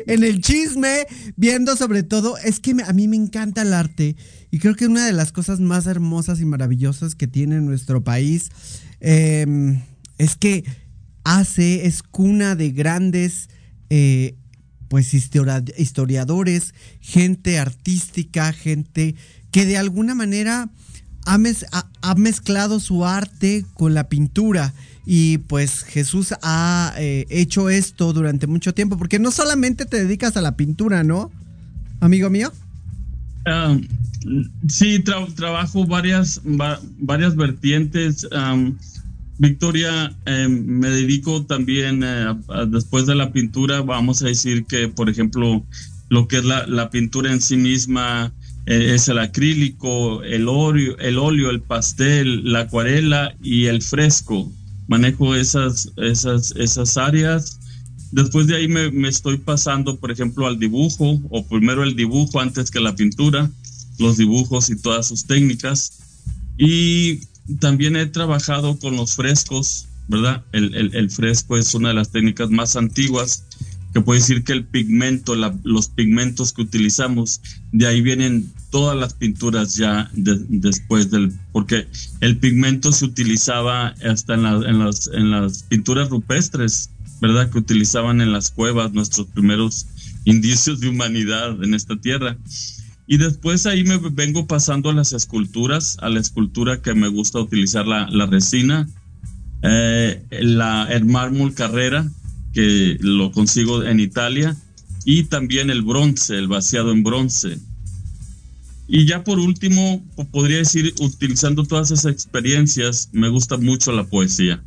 en el chisme, viendo sobre todo, es que a mí me encanta el arte y creo que una de las cosas más hermosas y maravillosas que tiene nuestro país eh, es que hace, es cuna de grandes, eh, pues historia- historiadores, gente artística, gente que de alguna manera ha mezclado su arte con la pintura. Y pues Jesús ha eh, hecho esto durante mucho tiempo, porque no solamente te dedicas a la pintura, ¿no? Amigo mío. Sí, tra- trabajo varias, va- varias vertientes. Victoria, em, me dedico también, eh, a- después de la pintura, vamos a decir que, por ejemplo, lo que es la, la pintura en sí misma eh, es el acrílico, el óleo, el óleo, el pastel, la acuarela y el fresco. Manejo esas, esas, esas áreas Después de ahí me, me estoy pasando, por ejemplo, al dibujo, o primero el dibujo antes que la pintura, los dibujos y todas sus técnicas. Y también he trabajado con los frescos, ¿verdad? El, el- el fresco es una de las técnicas más antiguas, que puede decir que el pigmento, la- los pigmentos que utilizamos, de ahí vienen todas las pinturas ya de- después del, porque el pigmento se utilizaba hasta en, la- en las, en las pinturas rupestres, ¿verdad? Que utilizaban en las cuevas nuestros primeros indicios de humanidad en esta tierra. Y después ahí me vengo pasando a las esculturas, a la escultura que me gusta utilizar la, la resina, eh, la, el mármol Carrera, que lo consigo en Italia, y también el bronce, el vaciado en bronce. Y ya por último, po- podría decir, utilizando todas esas experiencias, me gusta mucho la poesía.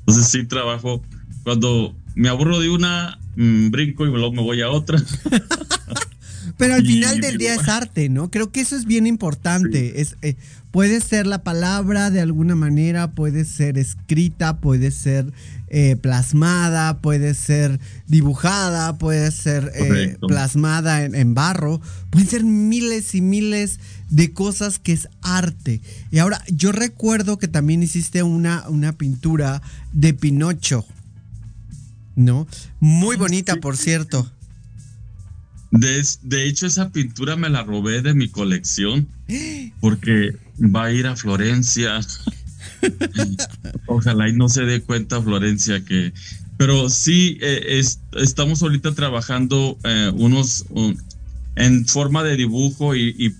Entonces sí trabajo, cuando me aburro de una, mm, brinco y luego me voy a otra. [LAUGHS] Pero al Y final del día es arte, ¿no? Creo que eso es bien importante. Es, eh, puede ser la palabra de alguna manera, puede ser escrita, puede ser eh, plasmada, puede ser dibujada, puede ser eh, plasmada en, en barro. Pueden ser miles y miles de cosas que es arte. Y ahora, yo recuerdo que también hiciste una, una pintura de Pinocho, ¿no? Muy bonita, por cierto. De, de hecho, esa pintura me la robé de mi colección [GASPS] porque va a ir a Florencia. [LAUGHS] Ojalá y no se dé cuenta Florencia que... Pero sí, eh, es- estamos ahorita trabajando eh, unos... un- en forma de dibujo y